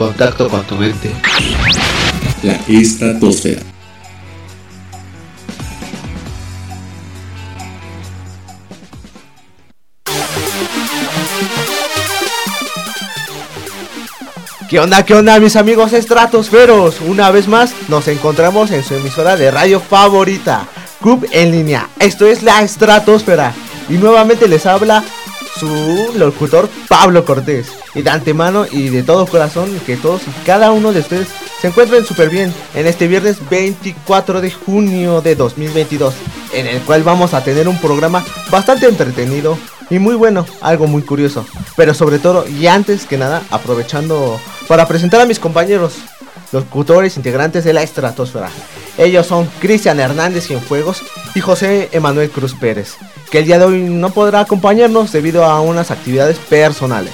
contacto con tu mente. La estratosfera. ¿Qué onda, qué onda, mis amigos estratosferos? Una vez más nos encontramos en su emisora de radio favorita, Club en línea. Esto es la estratosfera. Y nuevamente les habla su locutor Pablo Cortés. Y de antemano y de todo corazón que todos y cada uno de ustedes se encuentren súper bien en este viernes 24 de junio de 2022. En el cual vamos a tener un programa bastante entretenido y muy bueno, algo muy curioso. Pero sobre todo y antes que nada, aprovechando para presentar a mis compañeros, locutores integrantes de la estratosfera. Ellos son Cristian Hernández Cienfuegos y José Emanuel Cruz Pérez, que el día de hoy no podrá acompañarnos debido a unas actividades personales.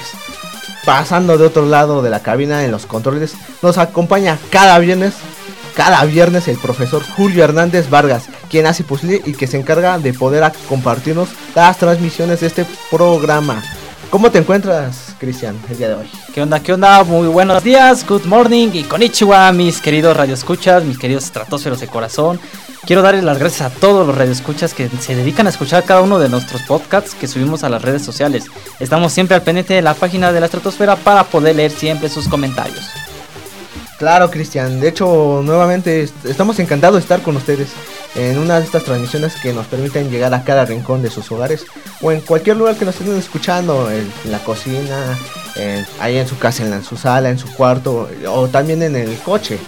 Pasando de otro lado de la cabina en los controles, nos acompaña cada viernes, cada viernes el profesor Julio Hernández Vargas, quien hace posible y que se encarga de poder compartirnos las transmisiones de este programa. ¿Cómo te encuentras, Cristian, el día de hoy? ¿Qué onda? ¿Qué onda? Muy buenos días, good morning y konnichiwa, mis queridos radioescuchas, mis queridos estratosferos de corazón. Quiero darles las gracias a todos los radioescuchas que se dedican a escuchar cada uno de nuestros podcasts que subimos a las redes sociales. Estamos siempre al pendiente de la página de la estratosfera para poder leer siempre sus comentarios. Claro, Cristian. De hecho, nuevamente estamos encantados de estar con ustedes en una de estas transmisiones que nos permiten llegar a cada rincón de sus hogares o en cualquier lugar que nos estén escuchando, en, la cocina, ahí en su casa, en, su sala, en su cuarto o también en el coche.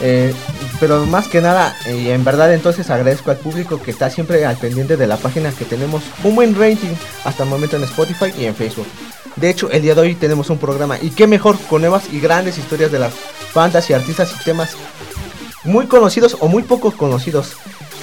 Eh, pero más que nada, y en verdad entonces agradezco al público que está siempre al pendiente de la página que tenemos un buen rating hasta el momento en Spotify y en Facebook. De hecho, el día de hoy tenemos un programa y qué mejor con nuevas y grandes historias de las bandas y artistas y temas muy conocidos o muy poco conocidos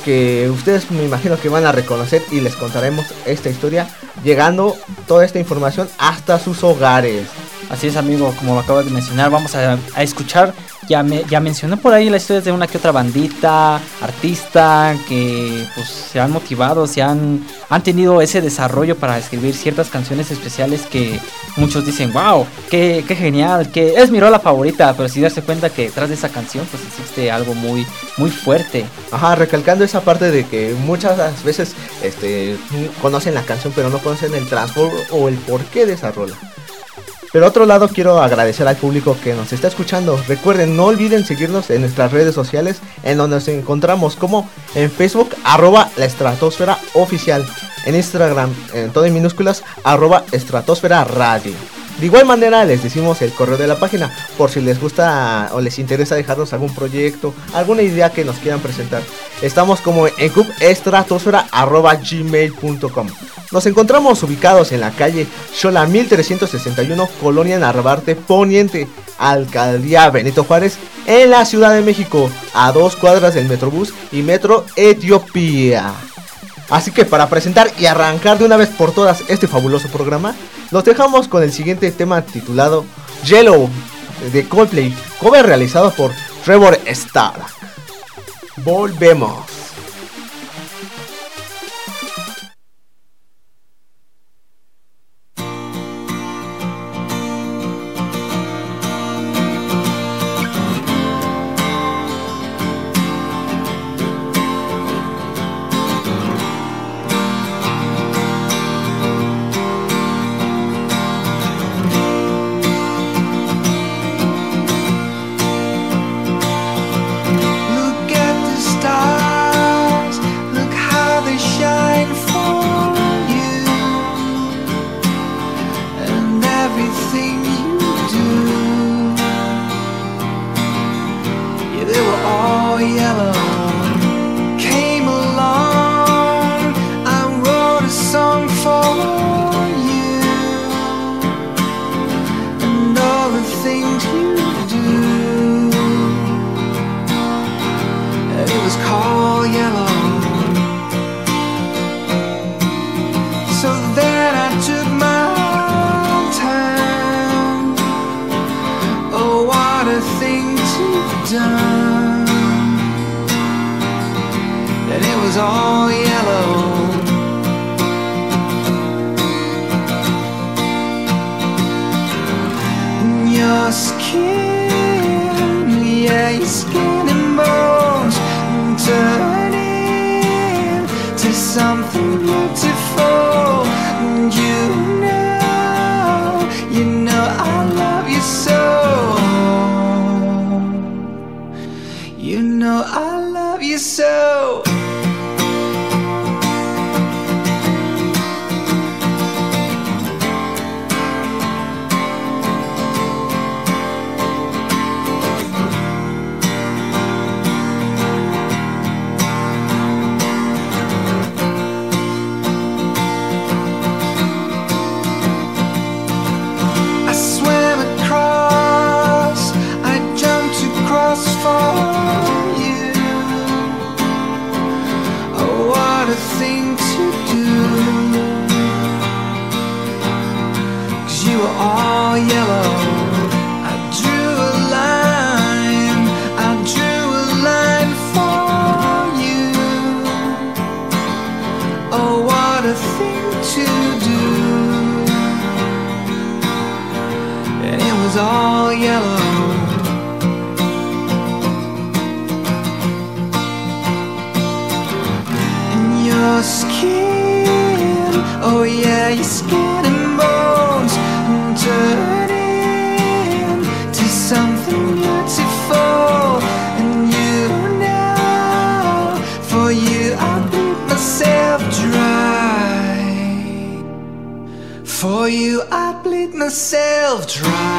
que ustedes me imagino que van a reconocer y les contaremos esta historia llegando toda esta información hasta sus hogares. Así es amigo, como lo acabas de mencionar, vamos a, escuchar, ya, me, mencioné por ahí la historia de una que otra bandita, artista, que pues se han motivado, se han, tenido ese desarrollo para escribir ciertas canciones especiales que muchos dicen, wow, qué, genial, que es mi rola favorita, pero si darse cuenta que detrás de esa canción pues existe algo muy, muy fuerte. Ajá, recalcando esa parte de que muchas veces este, conocen la canción pero no conocen el transformo o el porqué de esa rola. Pero otro lado quiero agradecer al público que nos está escuchando. Recuerden, no olviden seguirnos en nuestras redes sociales en donde nos encontramos como en Facebook arroba la estratosfera oficial. En Instagram en todo en minúsculas arroba estratosfera radio. De igual manera les decimos el correo de la página por si les gusta o les interesa dejarnos algún proyecto, alguna idea que nos quieran presentar. Estamos como en gmail.com Nos encontramos ubicados en la calle Xola 1361, Colonia Narvarte Poniente, Alcaldía Benito Juárez, en la Ciudad de México, a dos cuadras del Metrobús y Metro Etiopía. Así que para presentar y arrancar de una vez por todas este fabuloso programa, nos dejamos con el siguiente tema titulado Yellow de Coldplay, cover realizado por Trevor Starr. Volvemos. yourself dry.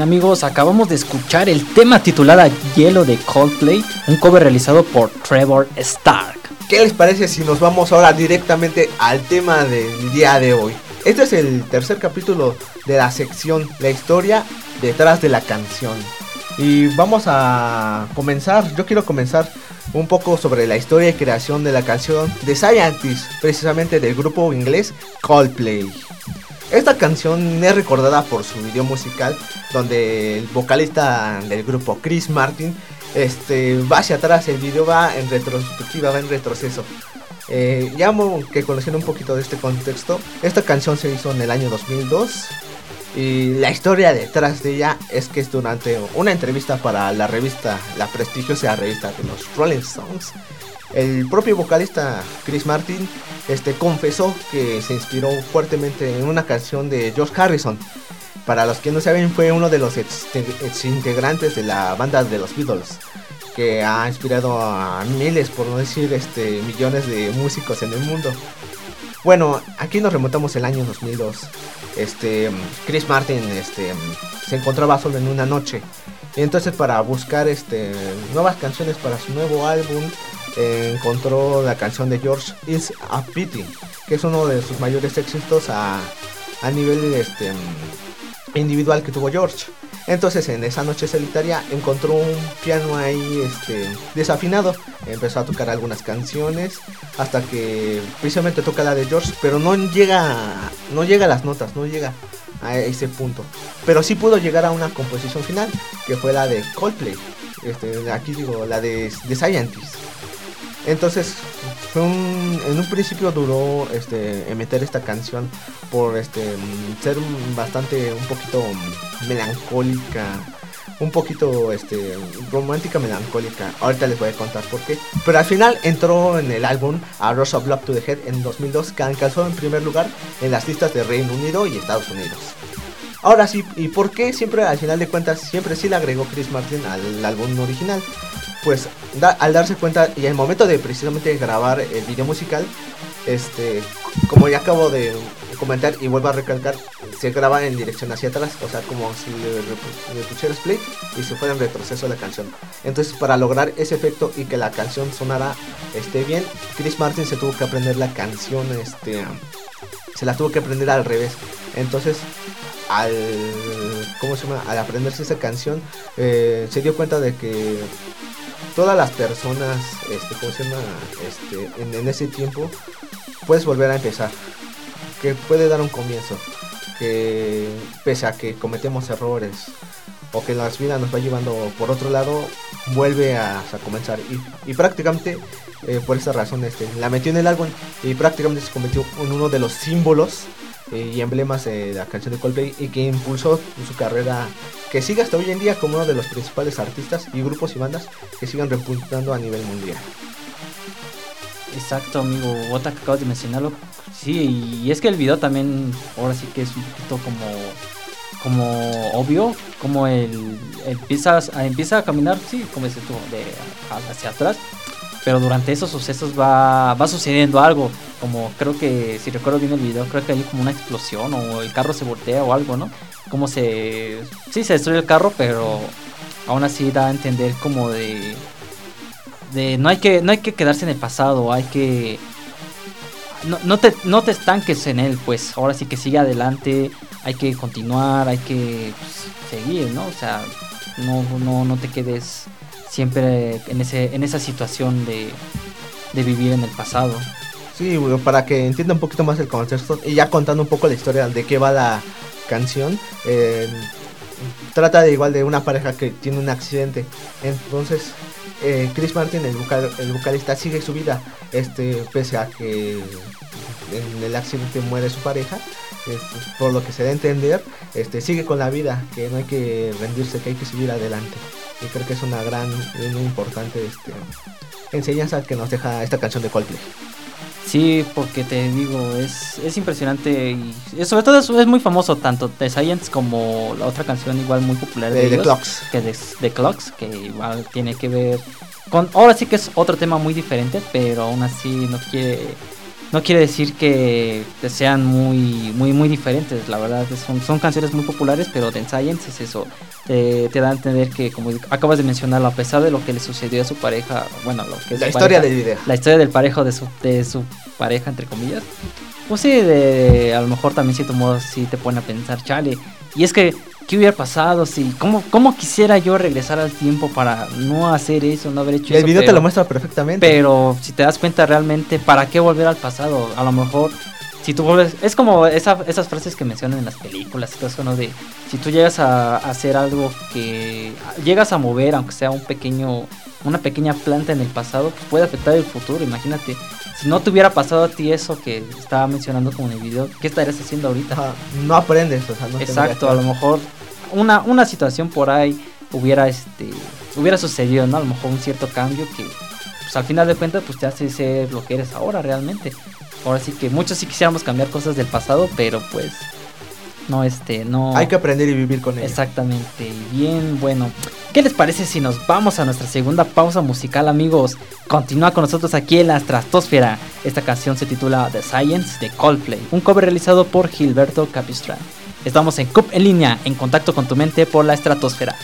Amigos, acabamos de escuchar el tema titulado Hielo de Coldplay, un cover realizado por Trevor Stark. ¿Qué les parece si nos vamos ahora directamente al tema del día de hoy? Este es el tercer capítulo de la sección La historia detrás de la canción. Y vamos a comenzar, yo quiero comenzar un poco sobre la historia y creación de la canción The Scientist, precisamente del grupo inglés Coldplay. Esta canción es recordada por su video musical, donde el vocalista del grupo Chris Martin este, va hacia atrás, el video va en retrospectiva, va en retroceso. Eh, ya que conociendo un poquito de este contexto, esta canción se hizo en el año 2002 y la historia detrás de ella es que es durante una entrevista para la revista, la prestigiosa revista de los Rolling Stones, el propio vocalista Chris Martin este, confesó que se inspiró fuertemente en una canción de George Harrison. Para los que no saben, fue uno de los ex, integrantes de la banda de los Beatles, que ha inspirado a miles, por no decir este, millones de músicos en el mundo. Bueno, aquí nos remontamos el año 2002. Este, Chris Martin este, se encontraba solo en una noche. Y entonces para buscar este, nuevas canciones para su nuevo álbum, eh, encontró la canción de George Is a Pity, que es uno de sus mayores éxitos a, a nivel este, individual que tuvo George. Entonces en esa noche solitaria encontró un piano ahí este, desafinado. Empezó a tocar algunas canciones hasta que precisamente toca la de George, pero no llega, no llega a las notas, no llega a ese punto. Pero sí pudo llegar a una composición final, que fue la de Coldplay. Este, aquí digo, la de The Scientist. Entonces, fue un, en un principio duró este, meter esta canción por este, ser bastante un poquito melancólica, un poquito este, romántica, melancólica. Ahorita les voy a contar por qué. Pero al final entró en el álbum A Rush of Love to the Head en 2002, que alcanzó en primer lugar en las listas de Reino Unido y Estados Unidos. Ahora sí, ¿y por qué siempre al final de cuentas siempre sí le agregó Chris Martin al álbum original? Pues al darse cuenta y el momento de precisamente grabar el video musical, este, como ya acabo de comentar y vuelvo a recalcar, se graba en dirección hacia atrás, o sea, como si le, le pusieras play y se fuera en retroceso la canción. Entonces, para lograr ese efecto y que la canción sonara este, bien, Chris Martin se tuvo que aprender la canción, este, se la tuvo que aprender al revés. Entonces, al, ¿cómo se llama? Al aprenderse esa canción, eh, se dio cuenta de que todas las personas, este, ¿cómo se llama? Este, en, ese tiempo, puedes volver a empezar. Que puede dar un comienzo. Que pese a que cometemos errores o que la vida nos va llevando por otro lado, vuelve a, a comenzar. Y, y prácticamente eh, por esa razón este, la metió en el álbum y prácticamente se convirtió en uno de los símbolos eh, y emblemas de la canción de Coldplay y que impulsó su carrera que sigue hasta hoy en día como uno de los principales artistas y grupos y bandas que sigan repuntando a nivel mundial. Exacto, amigo. Otra que acabas de mencionarlo. Sí, y es que el video también, ahora sí que es un poquito como, como obvio, como el empieza, a- empieza a caminar, sí, como dices tú, de hacia atrás. Pero durante esos sucesos va, va sucediendo algo. Como creo que, si recuerdo bien el video, creo que hay como una explosión o el carro se voltea o algo, ¿no? Como se... Sí, se destruye el carro, pero aún así da a entender como de de no hay que no hay que quedarse en el pasado hay que no, no te no te estanques en él pues ahora sí que sigue adelante hay que continuar hay que pues, seguir no o sea no no no te quedes siempre en ese en esa situación de de vivir en el pasado Sí, para que entienda un poquito más el contexto y ya contando un poco la historia de qué va la canción, eh, trata de igual de una pareja que tiene un accidente. Entonces, eh, Chris Martin, el, vocal- el vocalista, sigue su vida, este, pese a que en el accidente muere su pareja. este, por lo que se da a entender, este, sigue con la vida, que no hay que rendirse, que hay que seguir adelante. Y creo que es una gran y muy importante este, enseñanza que nos deja esta canción de Coldplay. Sí, porque te digo, es, es impresionante y sobre todo es, es muy famoso tanto The Science como la otra canción igual muy popular de, De, de ellos, Clocks. que de, de Clocks, que igual tiene que ver con ahora sí que es otro tema muy diferente, pero aún así no quiere no quiere decir que sean muy muy muy diferentes, la verdad son, son canciones muy populares, pero The Science es eso, te, te da a entender que como acabas de mencionarlo, a pesar de lo que le sucedió a su pareja, bueno, lo que es La historia pareja, del video. la historia del parejo de su, de su pareja, entre comillas. Pues sí, de, a lo mejor también cierto modo sí te pone a pensar, chale. Y es que, ¿qué hubiera pasado si, cómo, cómo quisiera yo regresar al tiempo para no hacer eso, no haber hecho Y el eso? video te lo muestra perfectamente. Pero si te das cuenta realmente, ¿para qué volver al pasado? A lo mejor, si tú vuelves, es como esa- esas frases que mencionan en las películas, eso, ¿no? De si tú llegas a, a hacer algo que llegas a mover, aunque sea un pequeño, una pequeña planta en el pasado, pues puede afectar el futuro. Imagínate, si no te hubiera pasado a ti eso que estaba mencionando como en el video, ¿qué estarías haciendo ahorita? Ajá, no aprendes, o sea, no Exacto, a lo mejor una, una situación por ahí hubiera este hubiera sucedido, ¿no? A lo mejor un cierto cambio que pues al final de cuentas pues te hace ser lo que eres ahora realmente. Ahora sí que muchos sí quisiéramos cambiar cosas del pasado, pero pues no este no Hay que aprender y vivir con ello. Exactamente. Bien, bueno. ¿Qué les parece si nos vamos a nuestra segunda pausa musical, amigos? Continúa con nosotros aquí en la Stratosfera. Esta canción se titula The Science de Coldplay, un cover realizado por Gilberto Capistrán. Estamos en CUP en línea, en contacto con tu mente por la estratosfera.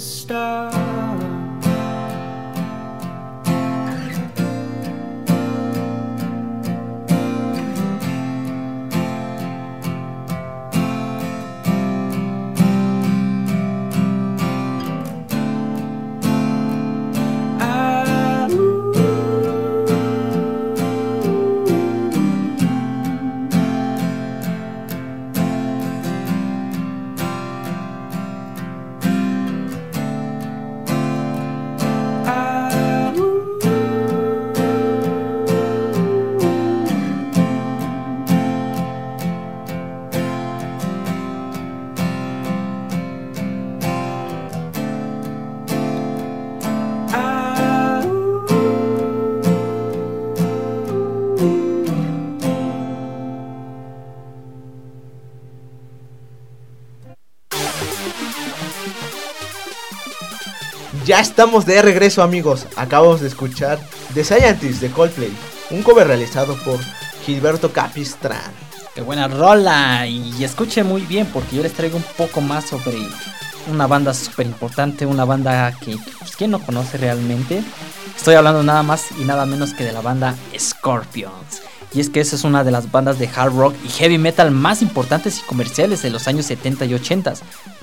To estamos de regreso amigos, acabamos de escuchar The Scientist de Coldplay, un cover realizado por Gilberto Capistrán. Qué buena rola. Y escuche muy bien porque yo les traigo un poco más sobre una banda súper importante, una banda que pues, ¿quién no conoce realmente? Estoy hablando nada más y nada menos que de la banda Scorpions. Y es que esa es una de las bandas de hard rock y heavy metal más importantes y comerciales de los años 70 y 80.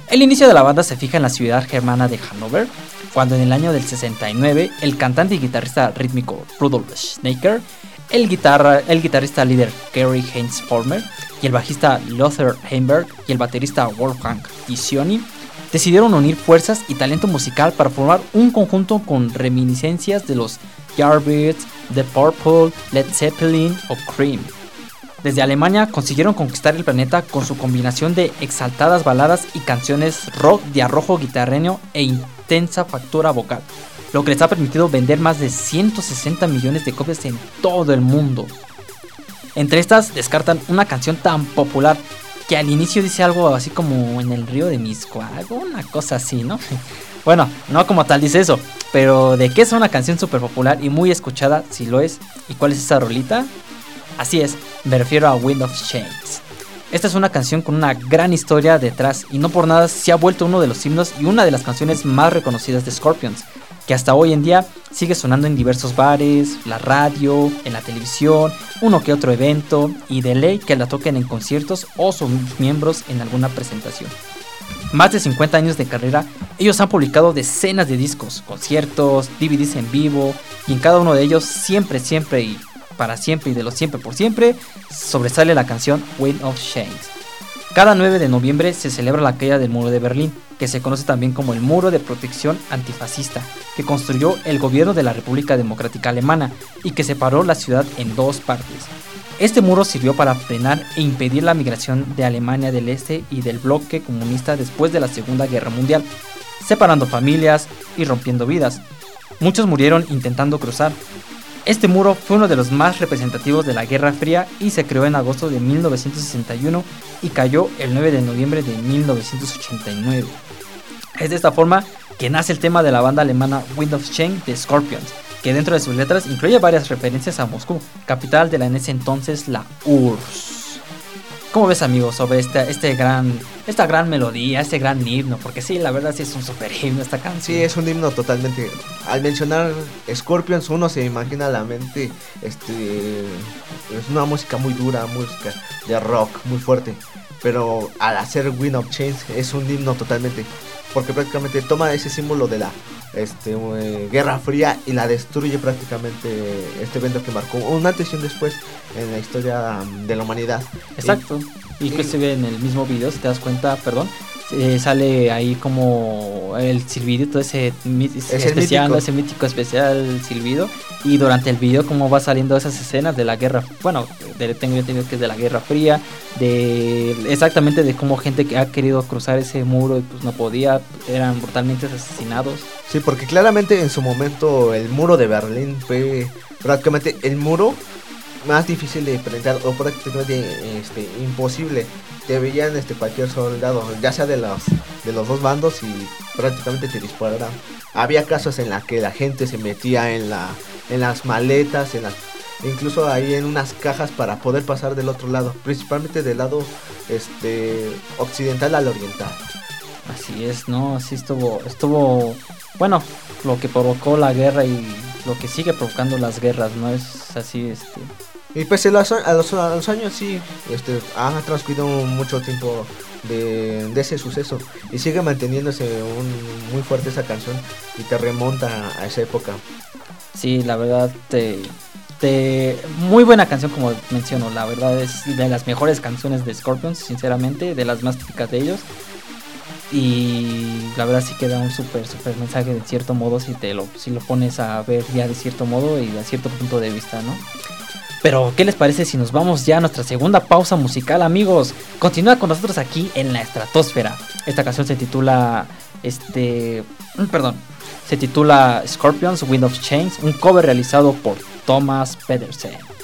El inicio de la banda se fija en la ciudad germana de Hannover, cuando en el año del 69 el cantante y guitarrista rítmico Rudolf Schneiker, el, el guitarrista líder Gary Heinz Former y el bajista Lothar Heimberg y el baterista Wolfgang Dicioni decidieron unir fuerzas y talento musical para formar un conjunto con reminiscencias de los Yardbirds, The Purple, Led Zeppelin o Cream. Desde Alemania consiguieron conquistar el planeta con su combinación de exaltadas baladas y canciones rock de arrojo guitarreño e intensa factura vocal, lo que les ha permitido vender más de 160 millones de copias en todo el mundo. Entre estas descartan una canción tan popular que al inicio dice algo así como en el río de Miscuago, una cosa así, ¿no? Bueno, no como tal dice eso, pero de que es una canción súper popular y muy escuchada, si lo es, ¿y cuál es esa rolita? Así es, me refiero a Wind of Change. Esta es una canción con una gran historia detrás y no por nada se ha vuelto uno de los himnos y una de las canciones más reconocidas de Scorpions, que hasta hoy en día sigue sonando en diversos bares, la radio, en la televisión, uno que otro evento y de ley que la toquen en conciertos o sus miembros en alguna presentación. más de 50 años de carrera, ellos han publicado decenas de discos, conciertos, DVDs en vivo, y en cada uno de ellos siempre, siempre y para siempre y de los siempre por siempre, sobresale la canción Wind of Chains. Cada 9 de noviembre se celebra la caída del muro de Berlín, que se conoce también como el muro de protección antifascista, que construyó el gobierno de la República Democrática Alemana y que separó la ciudad en dos partes. Este muro sirvió para frenar e impedir la migración de Alemania del Este y del bloque comunista después de la Segunda Guerra Mundial, separando familias y rompiendo vidas. Muchos murieron intentando cruzar. Este muro fue uno de los más representativos de la Guerra Fría y se creó en agosto de 1961 y cayó el 9 de noviembre de 1989. Es de esta forma que nace el tema de la banda alemana Wind of Change de Scorpions, que dentro de sus letras incluye varias referencias a Moscú, capital de la en ese entonces la URSS. ¿Cómo ves amigos sobre este, este gran, esta gran melodía, este gran himno? Porque sí, la verdad sí es un super himno esta canción. Sí, es un himno totalmente. Al mencionar Scorpions, uno se imagina a la mente. Este. Es una música muy dura, música de rock, muy fuerte. Pero al hacer Wind of Change es un himno totalmente. Porque prácticamente toma ese símbolo de la este, eh, Guerra Fría y la destruye prácticamente este evento que marcó un antes y un después en la historia de la humanidad. Exacto. Y, que se ve en el mismo video, si te das cuenta, perdón, eh, sale ahí como el silbido, todo ese, mi- especial, mítico. ese mítico especial silbido. Y durante el video, cómo va saliendo esas escenas de la guerra, bueno, de, tengo entendido que es de la Guerra Fría, de exactamente de cómo gente que ha querido cruzar ese muro y pues no podía, eran brutalmente asesinados. Sí, porque claramente en su momento el muro de Berlín fue prácticamente el muro más difícil de enfrentar o prácticamente este, imposible. Te veían este, cualquier soldado, ya sea de los, de los dos bandos y prácticamente te dispararan. Había casos en los que la gente se metía en, la, en las maletas, en las, incluso ahí en unas cajas para poder pasar del otro lado, principalmente del lado este, occidental al oriental. Así es, ¿no? Así estuvo, estuvo, bueno, lo que provocó la guerra y lo que sigue provocando las guerras, ¿no? Es así, este... Y pese a los, años, sí, este, ha transcurrido mucho tiempo de, ese suceso y sigue manteniéndose un- muy fuerte esa canción y te remonta a esa época. Sí, la verdad, te, te- muy buena canción como menciono, la verdad es de las mejores canciones de Scorpions, sinceramente, de las más típicas de ellos. Y la verdad sí que da un súper, súper mensaje de cierto modo si te lo, si lo pones a ver ya de cierto modo y de cierto punto de vista, ¿no? Pero, ¿qué les parece si nos vamos ya a nuestra segunda pausa musical, amigos? Continúa con nosotros aquí en la estratosfera. Esta canción se titula, este, mm, perdón, se titula Scorpions Wind of Chains, un cover realizado por Thomas Pedersen.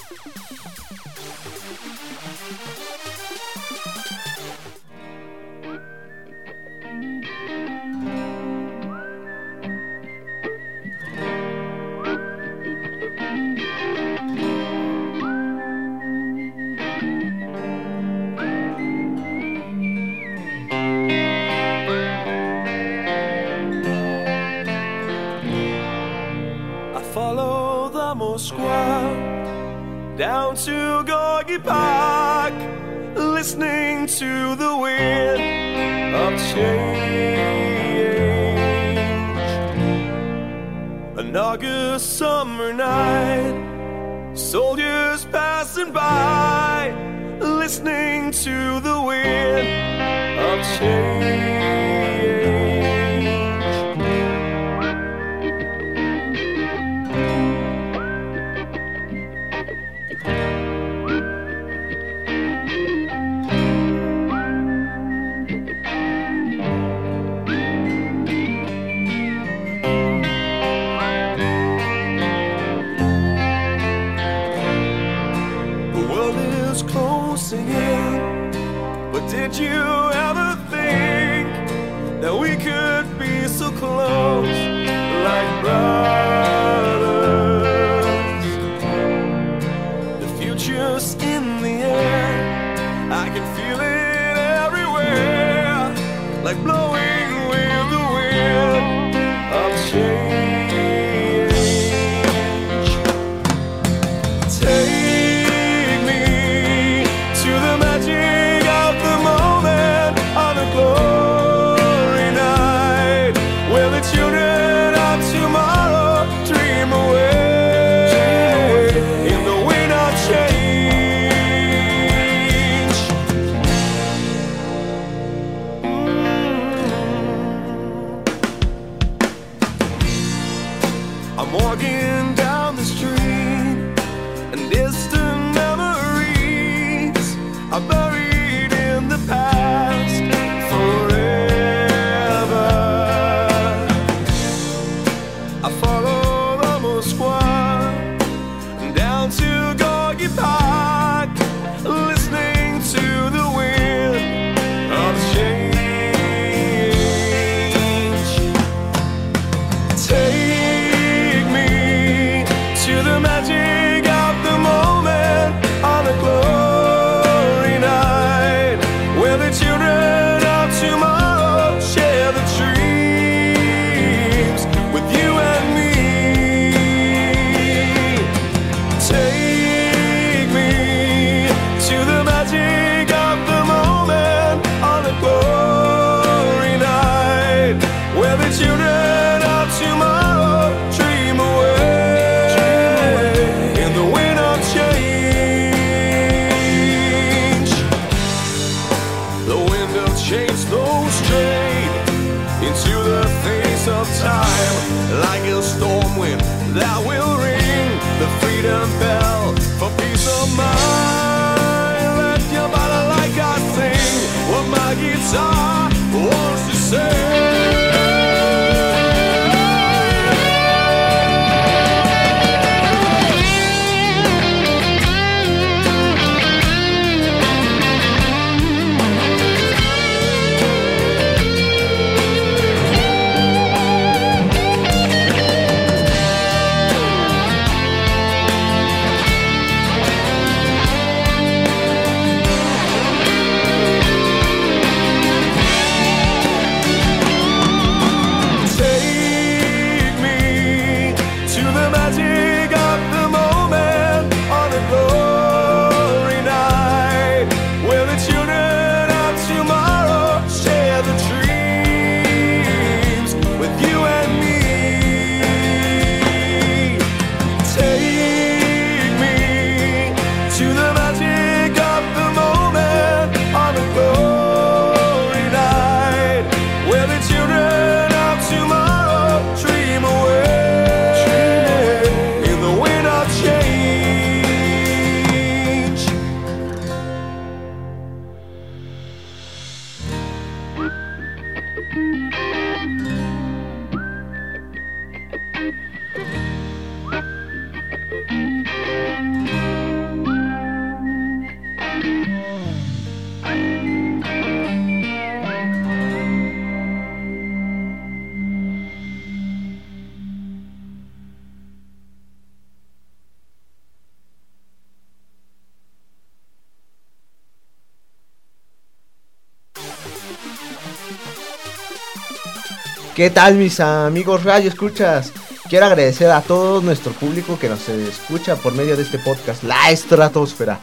¿Qué tal mis amigos Radio Escuchas? Quiero agradecer a todo nuestro público que nos escucha por medio de este podcast, La Estratosfera.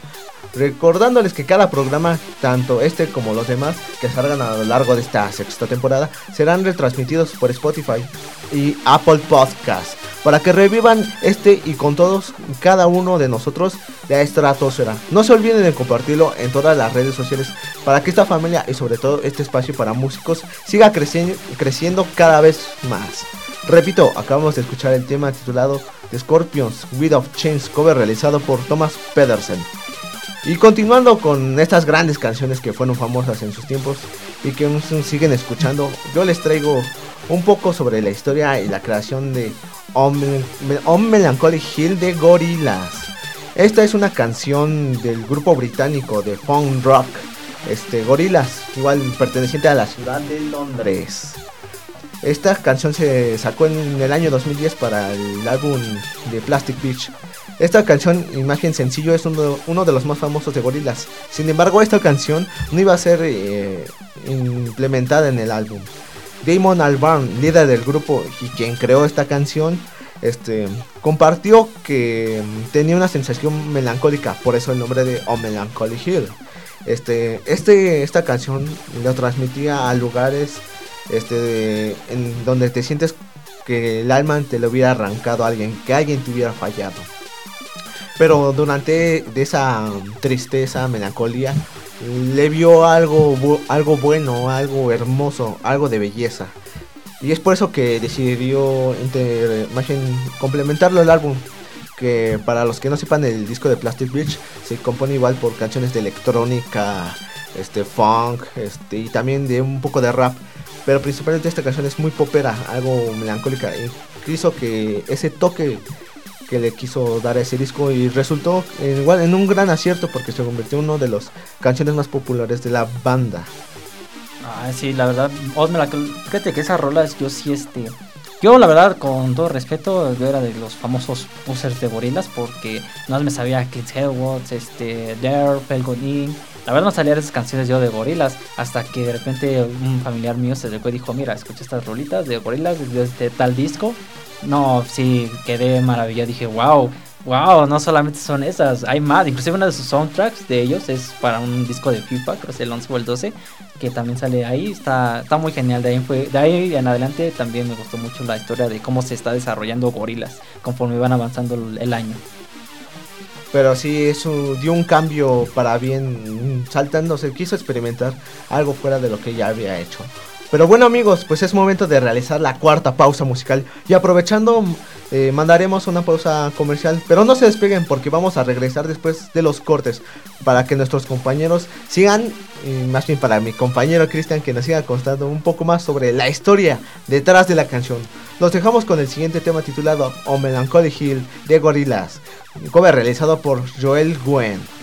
Recordándoles que cada programa, tanto este como los demás que salgan a lo largo de esta sexta temporada, serán retransmitidos por Spotify y Apple Podcast. Para que revivan este y con todos, cada uno de nosotros, la estratosfera. No se olviden de compartirlo en todas las redes sociales para que esta familia y sobre todo este espacio para músicos siga creciendo, creciendo cada vez más. Repito, acabamos de escuchar el tema titulado The Scorpions With of Chains cover realizado por Thomas Pedersen. Y continuando con estas grandes canciones que fueron famosas en sus tiempos y que aún siguen escuchando, yo les traigo un poco sobre la historia y la creación de On, On Melancholy Hill de Gorillaz. Esta es una canción del grupo británico de funk rock, este Gorillaz, igual perteneciente a la ciudad de Londres. Esta canción se sacó en el año 2010 para el álbum de Plastic Beach. Esta canción, imagen sencillo, es uno, uno de los más famosos de Gorillaz. Sin embargo, esta canción no iba a ser eh, implementada en el álbum. Damon Albarn, líder del grupo y quien creó esta canción, este, compartió que tenía una sensación melancólica, por eso el nombre de O Melancholy Hill. Este, este, esta canción lo transmitía a lugares este, en donde te sientes que el alma te lo hubiera arrancado a alguien, que alguien te hubiera fallado. Pero durante de esa tristeza, melancolía, le vio algo, algo bueno, algo hermoso, algo de belleza. Y es por eso que decidió complementarlo el álbum. Que para los que no sepan, el disco de Plastic Beach se compone igual por canciones de electrónica, este funk, este y también de un poco de rap. Pero principalmente esta canción es muy popera, algo melancólica. Y quiso que ese toque que le quiso dar a ese disco y resultó eh, igual en un gran acierto porque se convirtió en uno de las canciones más populares de la banda. Ah, sí, la verdad, Oz Miracle, fíjate que esas rolas yo sí, este... Yo, la verdad, con todo respeto, yo era de los famosos users de gorilas porque no me sabía Kids Hellwoods, este, Dare, Pelgonin. La verdad no salía de esas canciones yo de gorilas hasta que de repente un familiar mío se acercó y dijo, mira, escucha estas rolitas de gorilas de este tal disco. No, sí, quedé maravillado, dije, wow, wow, no solamente son esas, hay más. Inclusive una de sus soundtracks de ellos es para un disco de FIFA, creo que es el 11 o el 12 que también sale ahí, está, está muy genial. De ahí, fue, de ahí en adelante también me gustó mucho la historia de cómo se está desarrollando Gorilas conforme van avanzando el, año. Pero sí, eso dio un cambio para bien, saltando, se quiso experimentar algo fuera de lo que ya había hecho. Pero bueno amigos, pues es momento de realizar la cuarta pausa musical y aprovechando eh, mandaremos una pausa comercial, pero no se despeguen porque vamos a regresar después de los cortes para que nuestros compañeros sigan, y más bien para mi compañero Cristian que nos siga contando un poco más sobre la historia detrás de la canción. Los dejamos con el siguiente tema titulado On Melancholy Hill de Gorillaz, cover realizado por Joel Gwen.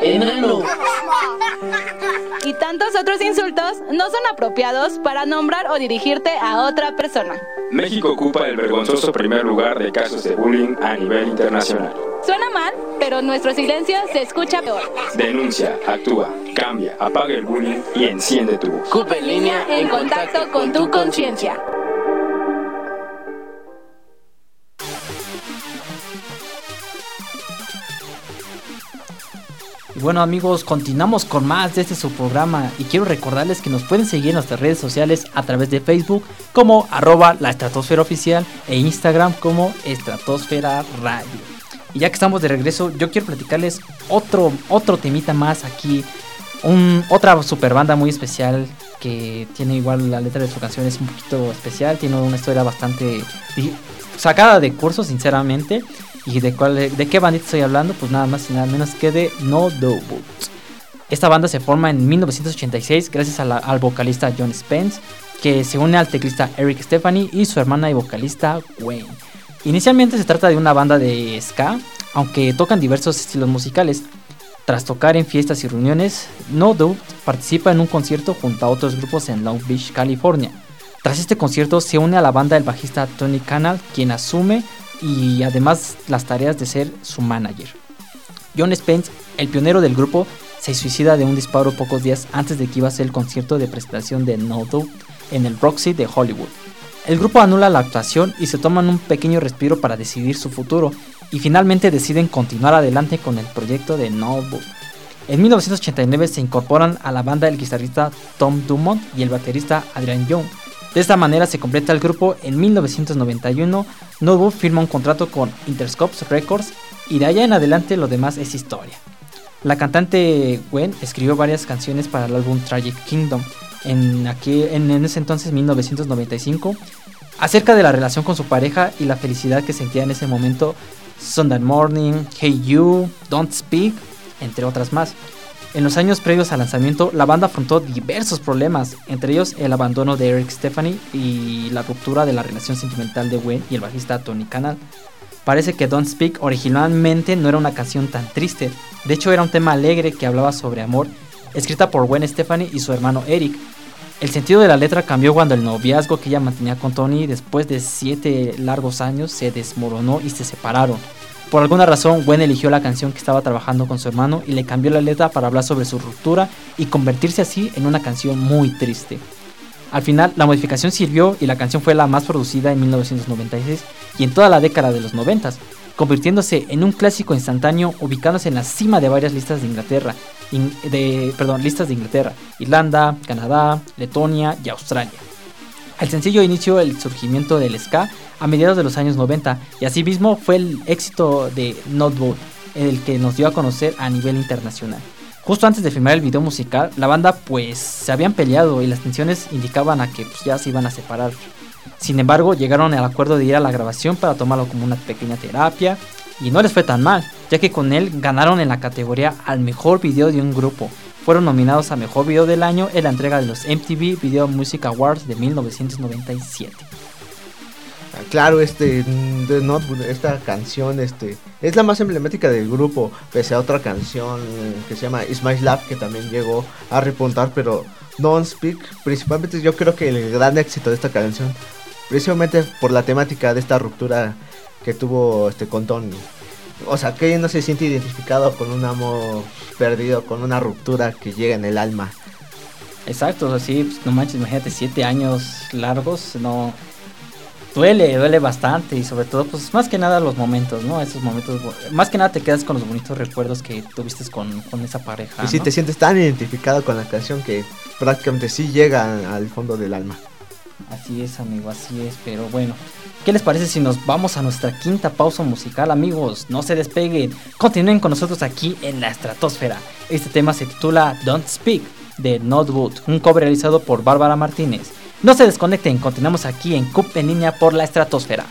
Enano. Y tantos otros insultos no son apropiados para nombrar o dirigirte a otra persona. México ocupa el vergonzoso primer lugar de casos de bullying a nivel internacional. Suena mal, pero nuestro silencio se escucha peor. Denuncia, actúa, cambia, apaga el bullying y enciende tu voz. CUP en línea En contacto con tu conciencia. Bueno amigos, continuamos con más de este su programa y quiero recordarles que nos pueden seguir en nuestras redes sociales a través de Facebook como arroba la estratosfera oficial e Instagram como estratosfera radio. Y ya que estamos de regreso, yo quiero platicarles otro, otro temita más aquí, un, otra super banda muy especial que tiene igual la letra de su canción es un poquito especial, tiene una historia bastante sacada de curso sinceramente. ¿Y de, qué bandita estoy hablando? Pues nada más y nada menos que de No Doubt. Esta banda se forma en 1986 gracias al vocalista John Spence, que se une al teclista Eric Stephanie y su hermana y vocalista Gwen. Inicialmente se trata de una banda de ska, aunque tocan diversos estilos musicales. Tras tocar en fiestas y reuniones, No Doubt participa en un concierto junto a otros grupos en Long Beach, California. Tras este concierto se une a la banda el bajista Tony Canal, quien asume y además las tareas de ser su manager. John Spence, el pionero del grupo, se suicida de un disparo pocos días antes de que iba a ser el concierto de presentación de No Doubt en el Roxy de Hollywood. El grupo anula la actuación y se toman un pequeño respiro para decidir su futuro y finalmente deciden continuar adelante con el proyecto de No Doubt. En 1989 se incorporan a la banda el guitarrista Tom Dumont y el baterista Adrian Young. De esta manera se completa el grupo en 1991. No Doubt firma un contrato con Interscope Records y de allá en adelante lo demás es historia. La cantante Gwen escribió varias canciones para el álbum Tragic Kingdom en, en, en ese entonces 1995 acerca de la relación con su pareja y la felicidad que sentía en ese momento Sunday Morning, Hey You, Don't Speak, entre otras más. En los años previos al lanzamiento, la banda afrontó diversos problemas, entre ellos el abandono de Eric Stephanie y la ruptura de la relación sentimental de Gwen y el bajista Tony Canal. Parece que Don't Speak originalmente no era una canción tan triste, de hecho era un tema alegre que hablaba sobre amor, escrita por Gwen Stephanie y su hermano Eric. El sentido de la letra cambió cuando el noviazgo que ella mantenía con Tony después de siete largos años se desmoronó y se separaron. Por alguna razón, Gwen eligió la canción que estaba trabajando con su hermano y le cambió la letra para hablar sobre su ruptura y convertirse así en una canción muy triste. Al final, la modificación sirvió y la canción fue la más producida en 1996 y en toda la década de los 90, convirtiéndose en un clásico instantáneo ubicándose en la cima de varias listas de Inglaterra, in- de, perdón, listas de Inglaterra, Irlanda, Canadá, Letonia y Australia. El sencillo inició el surgimiento del ska a mediados de los años 90 y asimismo fue el éxito de Not Boat, el que nos dio a conocer a nivel internacional. Justo antes de filmar el video musical, la banda pues se habían peleado y las tensiones indicaban a que pues, ya se iban a separar. Sin embargo, llegaron al acuerdo de ir a la grabación para tomarlo como una pequeña terapia y no les fue tan mal, ya que con él ganaron en la categoría al mejor video de un grupo. Fueron nominados a mejor video del año en la entrega de los MTV Video Music Awards de 1997. Claro, este, mm, Notebook, esta canción, este, es la más emblemática del grupo, pese a otra canción eh, que se llama Is My Love, que también llegó a repuntar, pero Don't Speak, principalmente yo creo que el gran éxito de esta canción, precisamente por la temática de esta ruptura que tuvo este con Tony. O sea, que no se siente identificado con un amor perdido, con una ruptura que llega en el alma. Exacto, o sea, sí, pues, no manches, imagínate, siete años largos, no... Duele, duele bastante y sobre todo, pues más que nada los momentos, ¿no? Esos momentos, más que nada te quedas con los bonitos recuerdos que tuviste con, con esa pareja. y si ¿no? te sientes tan identificado con la canción que prácticamente sí llega al fondo del alma. Así es, amigo, así es, pero bueno. ¿Qué les parece si nos vamos a nuestra quinta pausa musical, amigos? No se despeguen, continúen con nosotros aquí en la estratosfera. Este tema se titula Don't Speak de Notwood, un cover realizado por Bárbara Martínez. No se desconecten, continuamos aquí en CUP en línea por la estratosfera.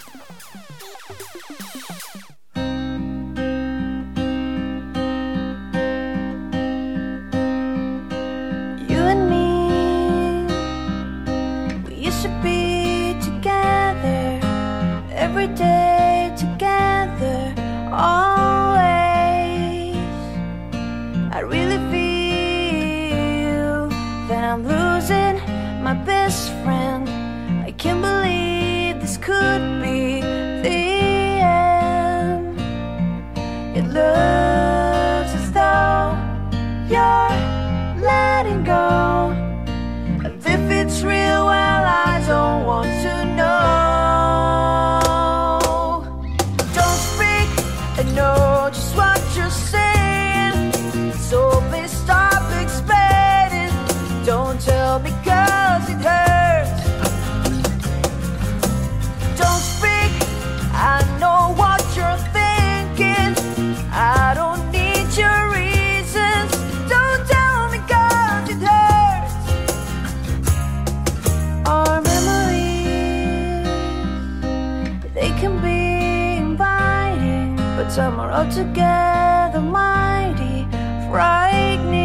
They can be inviting, but tomorrow together mighty frightening.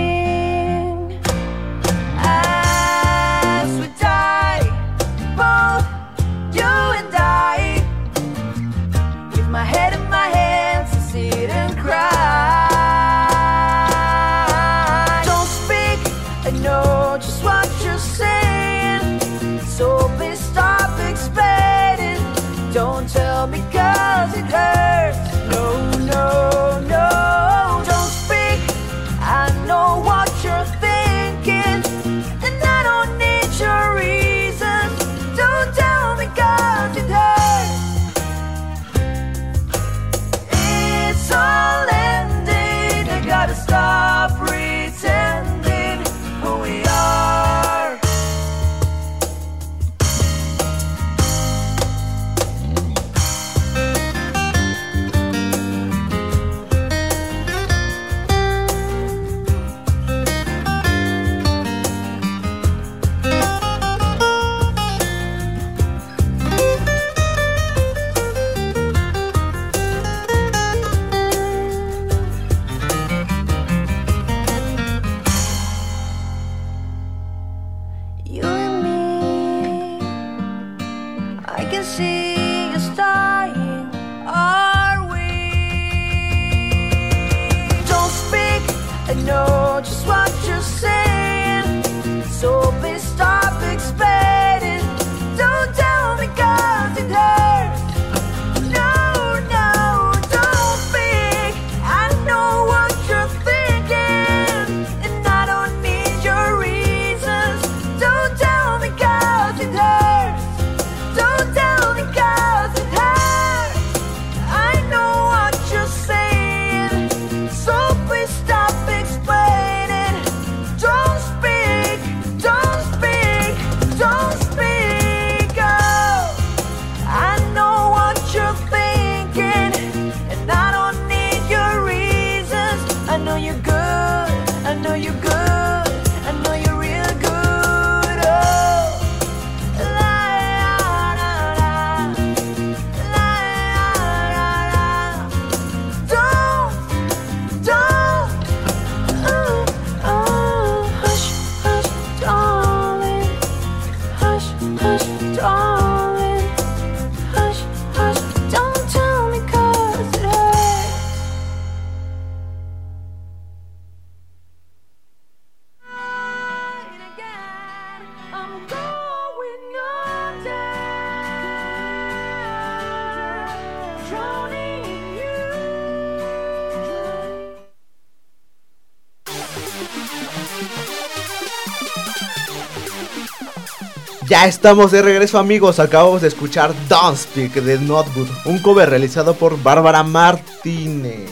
Ya estamos de regreso amigos, acabamos de escuchar Don't Speak de Notwood, un cover realizado por Bárbara Martínez.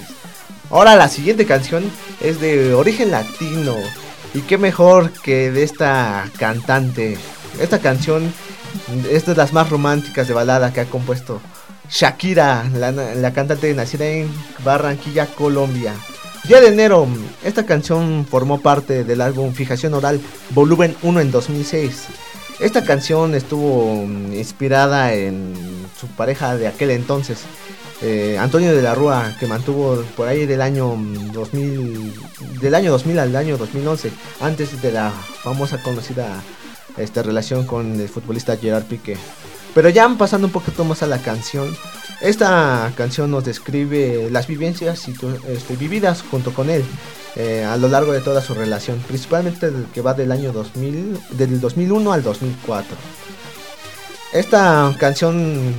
Ahora la siguiente canción es de origen latino y qué mejor que de esta cantante. Esta canción es de las más románticas de balada que ha compuesto Shakira, la, la cantante nacida en Barranquilla, Colombia. Día de enero, esta canción formó parte del álbum Fijación Oral, volumen 1 en 2006. Esta canción estuvo mm, inspirada en su pareja de aquel entonces, eh, Antonio de la Rúa, que mantuvo por ahí del año mm, 2000, del año 2000 al año 2011, antes de la famosa conocida esta relación con el futbolista Gerard Piqué. Pero ya pasando un poquito más a la canción, esta canción nos describe las vivencias situ- este, vividas junto con él eh, a lo largo de toda su relación, principalmente el que va del año 2000, del 2001 al 2004. Esta canción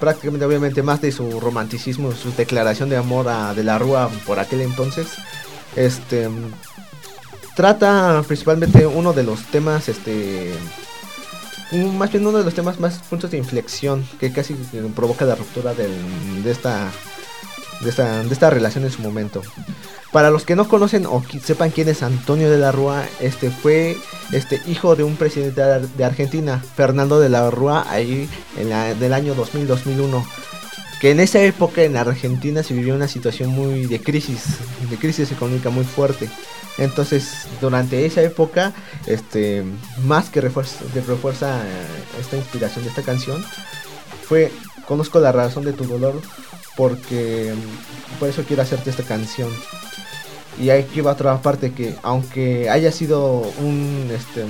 prácticamente obviamente más de su romanticismo, su declaración de amor a De la Rúa por aquel entonces, este trata principalmente uno de los temas este más bien uno de los temas más puntos de inflexión que casi provoca la ruptura del- de esta de esta de esta relación en su momento. Para los que no conocen o sepan quién es Antonio de la Rúa, este fue este hijo de un presidente de Ar- de Argentina, Fernando de la Rúa, ahí en la, del año 2000-2001. Que en esa época en Argentina se vivía una situación muy de crisis, de crisis económica muy fuerte. Entonces, durante esa época, este, más que refuerza eh, esta inspiración de esta canción, fue Conozco la razón de tu dolor porque mm, por eso quiero hacerte esta canción. Y aquí va otra parte que aunque haya sido un este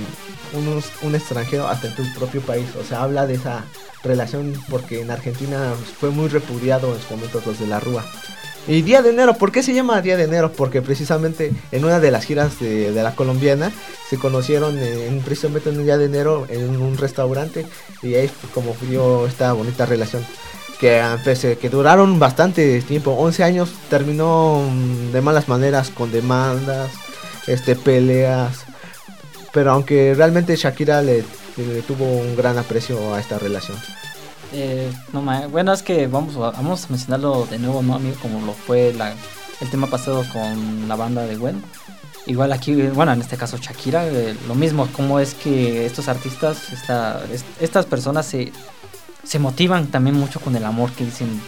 un, un extranjero hasta en tu propio país, o sea, habla de esa relación porque en Argentina fue muy repudiado en su momento los de la Rúa. Y Día de Enero, ¿por qué se llama Día de Enero? Porque precisamente en una de las giras de, de la colombiana se conocieron en, precisamente en un Día de Enero en un restaurante y ahí como dio esta bonita relación. Que ah, que duraron bastante tiempo, 11 años, terminó mm, de malas maneras con demandas, este peleas. Pero aunque realmente Shakira le, tuvo un gran aprecio a esta relación. Eh, no bueno, es que vamos, vamos a mencionarlo de nuevo, ¿no, amigo? Como lo fue el tema pasado con la banda de Gwen. Igual aquí, bueno, en este caso Shakira, eh, lo mismo, como es que estos artistas, esta, es- estas personas se, se motivan también mucho con el amor, que dicen,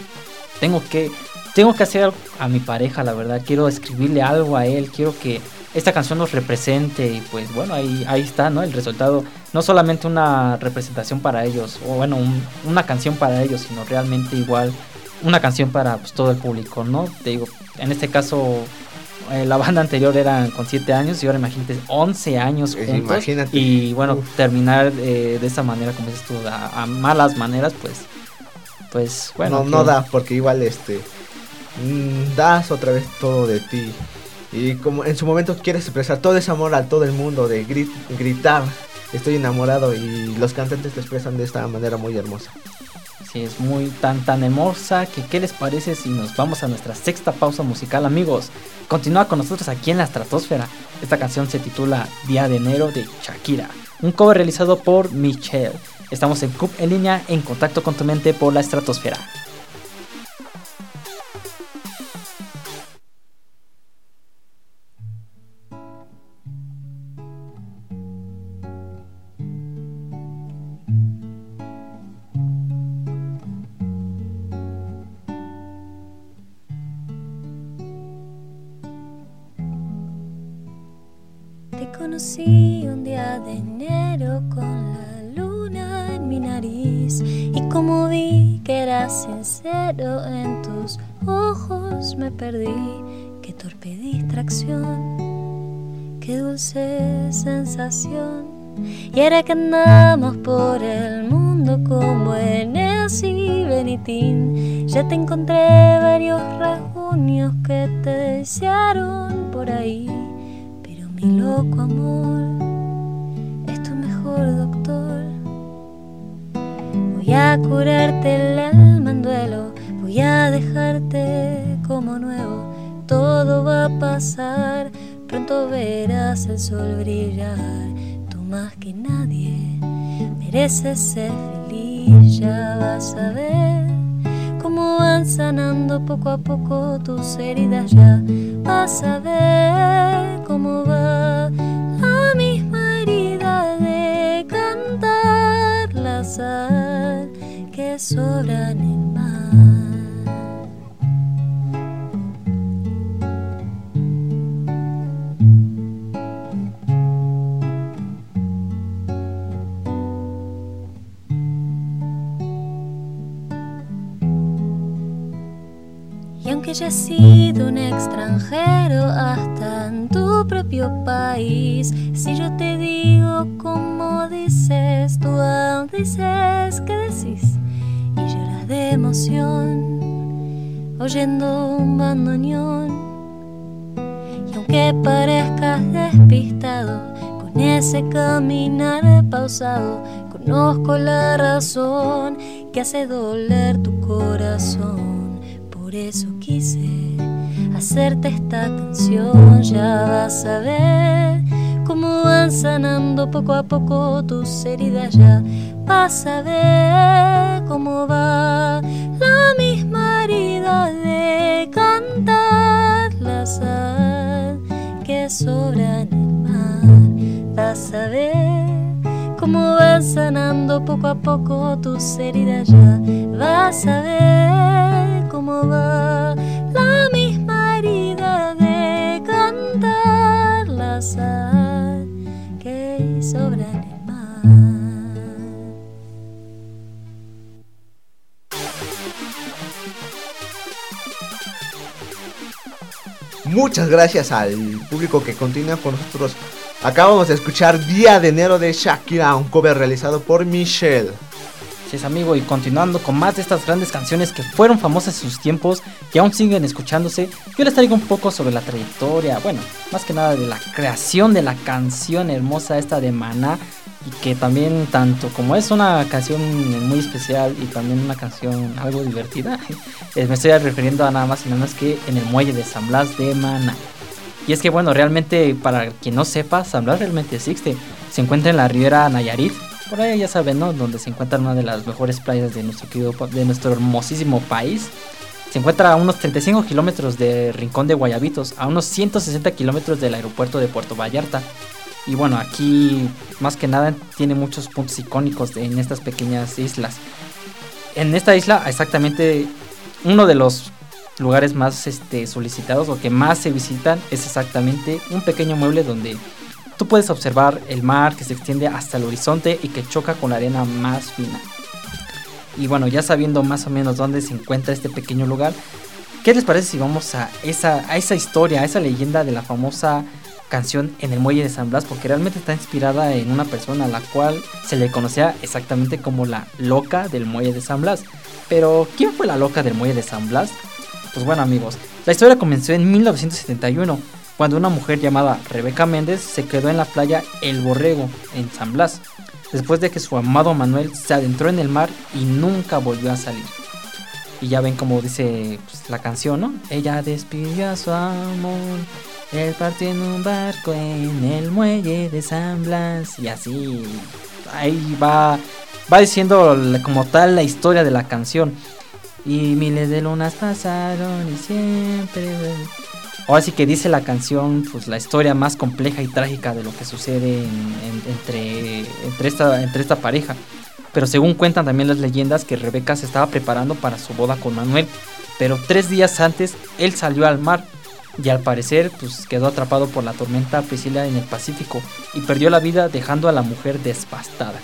tengo que, tengo que hacer a mi pareja, la verdad, quiero escribirle algo a él, quiero que esta canción nos represente y pues bueno, ahí, ahí está, ¿no? El resultado, no solamente una representación para ellos, o bueno, un- una canción para ellos, sino realmente igual una canción para pues, todo el público, ¿no? Te digo, en este caso eh, la banda anterior eran con 7 años y ahora imagínate 11 años juntos imagínate. y bueno, Uf. terminar eh, de esa manera, como dices tú, a, a malas maneras, pues, pues bueno. no, no da, porque igual este mm, das otra vez todo de ti. Y como en su momento quieres expresar todo ese amor a todo el mundo, de grit- gritar, estoy enamorado, y los cantantes lo expresan de esta manera muy hermosa. Es muy tan tan hermosa que qué les parece si nos vamos a nuestra sexta pausa musical, amigos. Continúa con nosotros aquí en la estratosfera. Esta canción se titula Día de enero de Shakira, un cover realizado por Michelle. Estamos en CUP en línea en contacto con tu mente por la estratosfera. Sincero en tus ojos me perdí. Qué torpe distracción, qué dulce sensación. Y era que andamos por el mundo como Eneas y Benitín. Ya te encontré varios rasguños que te desearon por ahí. Pero mi loco amor es tu mejor doctor. Voy a curarte el pasar, pronto verás el sol brillar. Tú más que nadie mereces ser feliz, ya vas a ver cómo van sanando poco a poco tus heridas ya. Vas a ver cómo va la misma herida de cantar la sal que sobra haya sido un extranjero hasta en tu propio país, si yo te digo como dices, tú dices que decís y lloras de emoción, oyendo un bandoneón. Y aunque parezcas despistado con ese caminar pausado, conozco la razón que hace doler tu corazón. Por eso hacerte esta canción. Ya vas a ver cómo van sanando poco a poco tus heridas. Ya vas a ver cómo va la misma herida de cantar la sal que sobra en el mar. Vas a ver cómo van sanando poco a poco tus heridas ya. Vas a ver cómo va la misma herida de cantar la sal que sobra en el mar. Muchas gracias al público que continúa con nosotros. Acabamos de escuchar Día de Enero de Shakira, un cover realizado por Michelle. Amigo, y continuando con más de estas grandes canciones que fueron famosas en sus tiempos, que aún siguen escuchándose, yo les traigo un poco sobre la trayectoria, bueno, más que nada de la creación de la canción hermosa esta de Maná, y que también tanto como es una canción muy especial y también una canción algo divertida, eh, me estoy refiriendo a nada más y nada más que en el muelle de San Blas de Maná. Y es que bueno, realmente para quien no sepa, San Blas realmente existe. Se encuentra en la ribera Nayarit, por ahí ya saben, ¿no? Donde se encuentra una de las mejores playas de nuestro, de nuestro hermosísimo país. Se encuentra a unos 35 kilómetros de Rincón de Guayabitos, a unos 160 kilómetros del aeropuerto de Puerto Vallarta. Y bueno, aquí más que nada tiene muchos puntos icónicos en estas pequeñas islas. En esta isla, exactamente uno de los lugares más este, solicitados o que más se visitan es exactamente un pequeño mueble donde tú puedes observar el mar que se extiende hasta el horizonte y que choca con la arena más fina. Y bueno, ya sabiendo más o menos dónde se encuentra este pequeño lugar, ¿qué les parece si vamos a esa, a esa historia, a esa leyenda de la famosa canción en el muelle de San Blas? Porque realmente está inspirada en una persona a la cual se le conocía exactamente como la loca del muelle de San Blas. Pero, ¿quién fue la loca del muelle de San Blas? Pues bueno amigos, la historia comenzó en 1971, cuando una mujer llamada Rebeca Méndez se quedó en la playa El Borrego, en San Blas, después de que su amado Manuel se adentró en el mar y nunca volvió a salir. Y ya ven como dice pues, la canción, ¿no? Ella despidió a su amor, él partió en un barco en el muelle de San Blas, y así, ahí va, va diciendo como tal la historia de la canción. Y miles de lunas pasaron y siempre... Ahora sí que dice la canción, pues la historia más compleja y trágica de lo que sucede en- en- entre, esta, pareja. Pero según cuentan también las leyendas que Rebeca se estaba preparando para su boda con Manuel. Pero tres días antes él salió al mar y al parecer pues quedó atrapado por la tormenta Priscila en el Pacífico y perdió la vida dejando a la mujer devastada.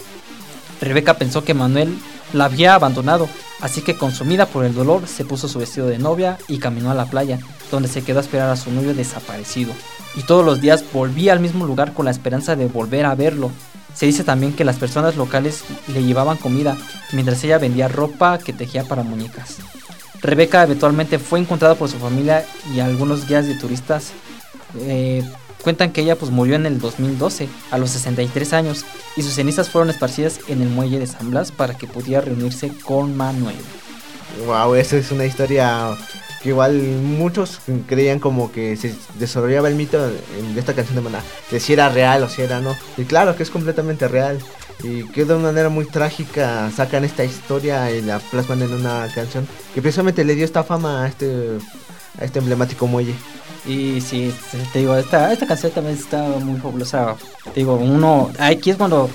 Rebeca pensó que Manuel la había abandonado, así que consumida por el dolor se puso su vestido de novia y caminó a la playa, donde se quedó a esperar a su novio desaparecido. Y todos los días volvía al mismo lugar con la esperanza de volver a verlo. Se dice también que las personas locales le llevaban comida, mientras ella vendía ropa que tejía para muñecas. Rebeca eventualmente fue encontrada por su familia y algunos guías de turistas eh, cuentan que ella pues murió en el 2012 a los 63 años y sus cenizas fueron esparcidas en el muelle de San Blas para que pudiera reunirse con Manuel. Wow, esa es una historia que igual muchos creían como que se desarrollaba el mito en esta canción de Maná, de si era real o si era no. Y claro que es completamente real. Y que de una manera muy trágica sacan esta historia y la plasman en una canción que precisamente le dio esta fama a este, a este emblemático muelle. Y sí, te digo, esta, esta canción también está muy fabulosa. Te digo, uno, aquí es cuando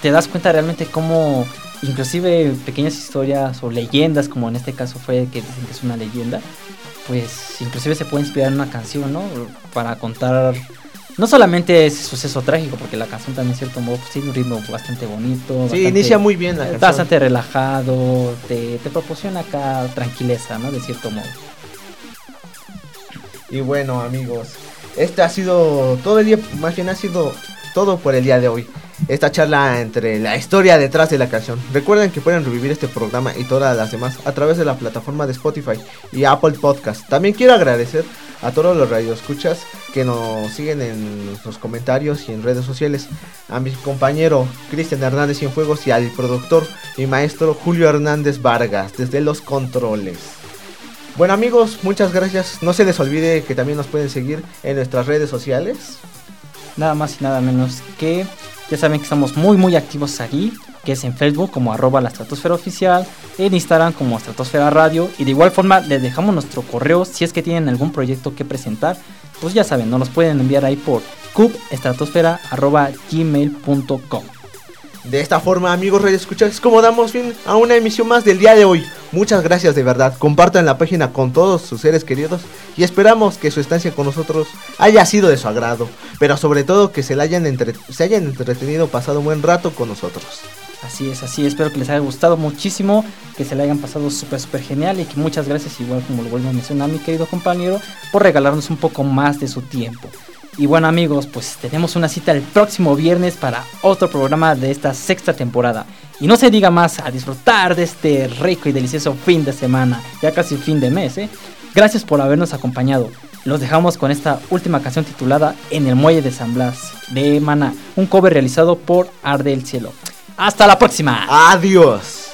te das cuenta realmente cómo, inclusive pequeñas historias o leyendas, como en este caso fue que dicen que es una leyenda, pues inclusive se puede inspirar en una canción, ¿no? Para contar no solamente ese suceso trágico, porque la canción también, en cierto modo, pues, tiene un ritmo bastante bonito. Sí, bastante- inicia muy bien la canción. Bastante relajado, te, te proporciona acá tranquileza, ¿no? De cierto modo. Y bueno amigos, este ha sido todo el día, más bien ha sido todo por el día de hoy. Esta charla entre la historia detrás de la canción. Recuerden que pueden revivir este programa y todas las demás a través de la plataforma de Spotify y Apple Podcast. También quiero agradecer a todos los radioescuchas que nos siguen en los comentarios y en redes sociales. A mi compañero Cristian Hernández Cienfuegos y al productor y maestro Julio Hernández Vargas desde los controles. Bueno amigos, muchas gracias. No se les olvide que también nos pueden seguir en nuestras redes sociales. Nada más y nada menos que ya saben que estamos muy muy activos aquí, que es en Facebook como arroba la estratosfera oficial, en Instagram como estratosfera radio y de igual forma les dejamos nuestro correo si es que tienen algún proyecto que presentar, pues ya saben, nos los pueden enviar ahí por cubestratosfera.gmail.com De esta forma, amigos Radio Escuchas, es como damos fin a una emisión más del día de hoy. Muchas gracias de verdad. Compartan la página con todos sus seres queridos y esperamos que su estancia con nosotros haya sido de su agrado, pero sobre todo que se, la hayan se hayan entretenido, pasado un buen rato con nosotros. Así es, así. Espero que les haya gustado muchísimo, que se le hayan pasado súper, súper genial y que muchas gracias, igual como lo vuelvo a mencionar mi querido compañero, por regalarnos un poco más de su tiempo. Y bueno amigos, pues tenemos una cita el próximo viernes para otro programa de esta sexta temporada. Y no se diga más a disfrutar de este rico y delicioso fin de semana, ya casi fin de mes, ¿eh? Gracias por habernos acompañado. Los dejamos con esta última canción titulada En el Muelle de San Blas de Mana, un cover realizado por Arde el Cielo. Hasta la próxima. Adiós.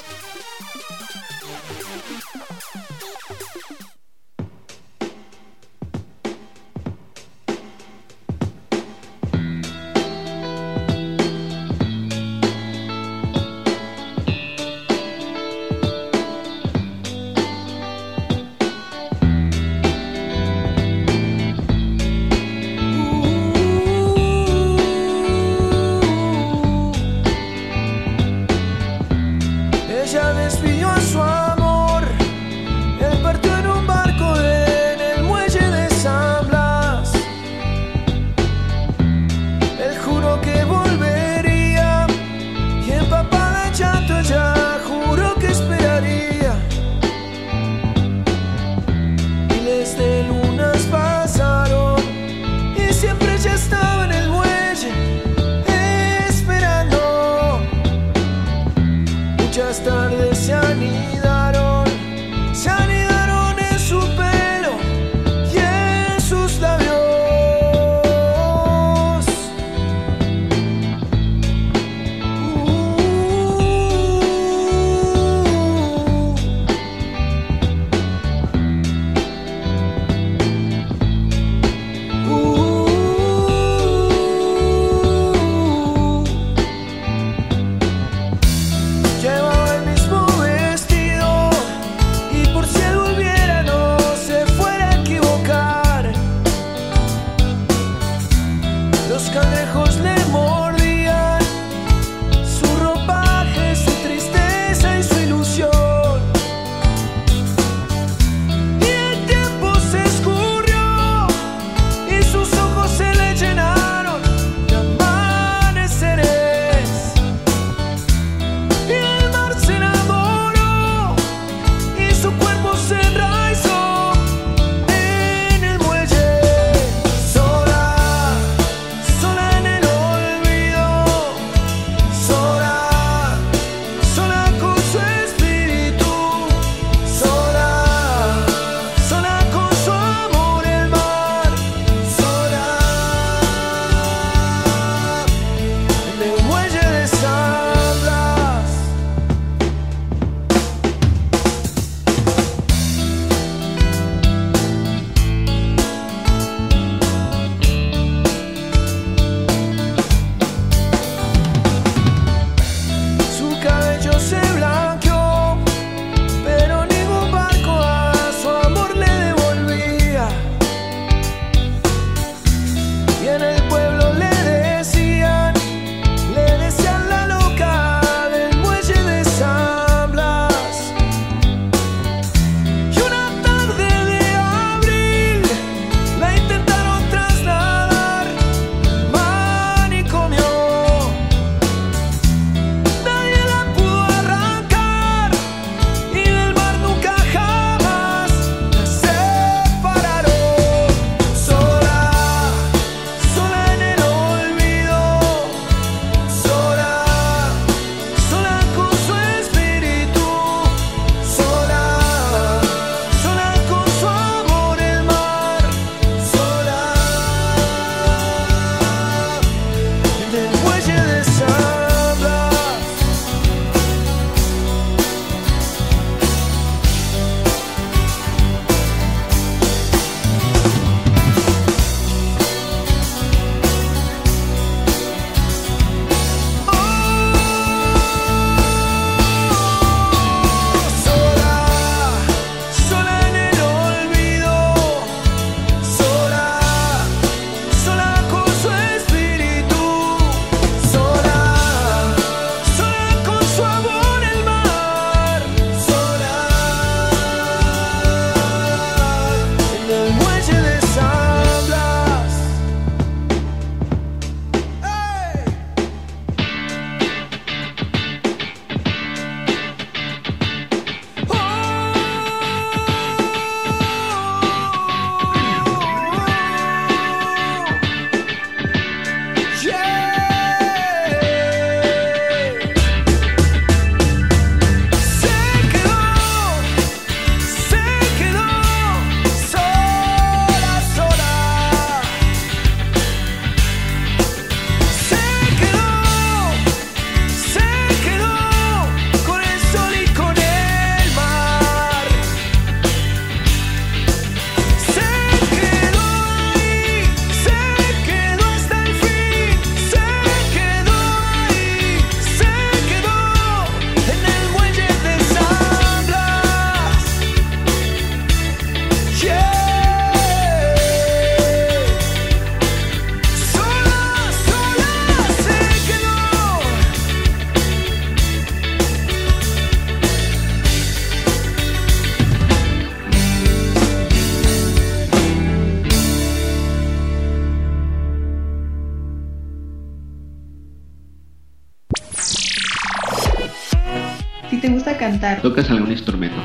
Cantar, ¿Tocas algún instrumento?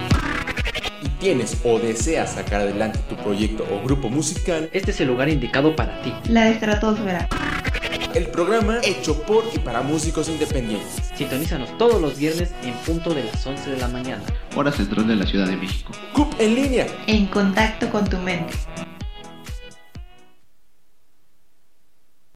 y tienes o deseas sacar adelante tu proyecto o grupo musical, Este es el lugar indicado para ti. la estratosfera. el programa hecho por y para músicos independientes. Sintonízanos todos los viernes en punto de las 11 de la mañana. Hora central de la Ciudad de México. CUP en línea. En contacto con tu mente.